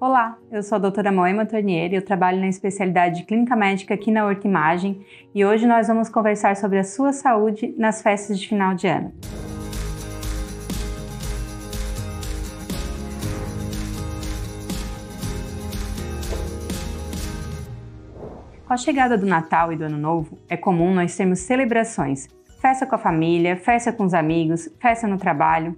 Olá, eu sou a doutora Moema Tornier e eu trabalho na especialidade de Clínica Médica aqui na Horta Imagem e hoje nós vamos conversar sobre a sua saúde nas festas de final de ano. Com a chegada do Natal e do Ano Novo, é comum nós termos celebrações, festa com a família, festa com os amigos, festa no trabalho,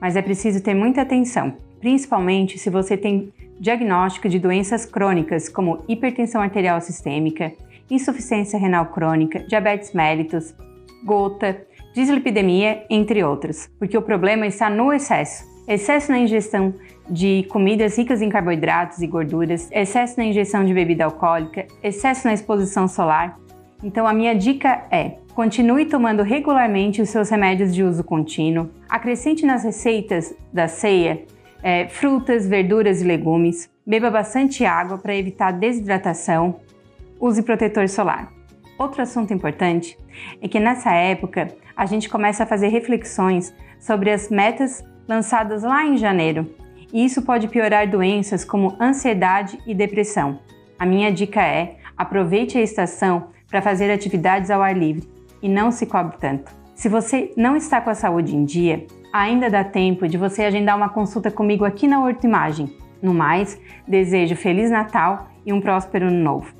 mas é preciso ter muita atenção, principalmente se você tem diagnóstico de doenças crônicas como hipertensão arterial sistêmica, insuficiência renal crônica, diabetes mellitus, gota, dislipidemia, entre outros, porque o problema está no excesso. Excesso na ingestão de comidas ricas em carboidratos e gorduras, excesso na ingestão de bebida alcoólica, excesso na exposição solar. Então a minha dica é: continue tomando regularmente os seus remédios de uso contínuo, acrescente nas receitas da ceia é, frutas, verduras e legumes, beba bastante água para evitar desidratação, use protetor solar. Outro assunto importante é que nessa época a gente começa a fazer reflexões sobre as metas lançadas lá em janeiro, e isso pode piorar doenças como ansiedade e depressão. A minha dica é: aproveite a estação para fazer atividades ao ar livre e não se cobre tanto. Se você não está com a saúde em dia, ainda dá tempo de você agendar uma consulta comigo aqui na Horto Imagem. No mais, desejo Feliz Natal e um próspero Ano Novo.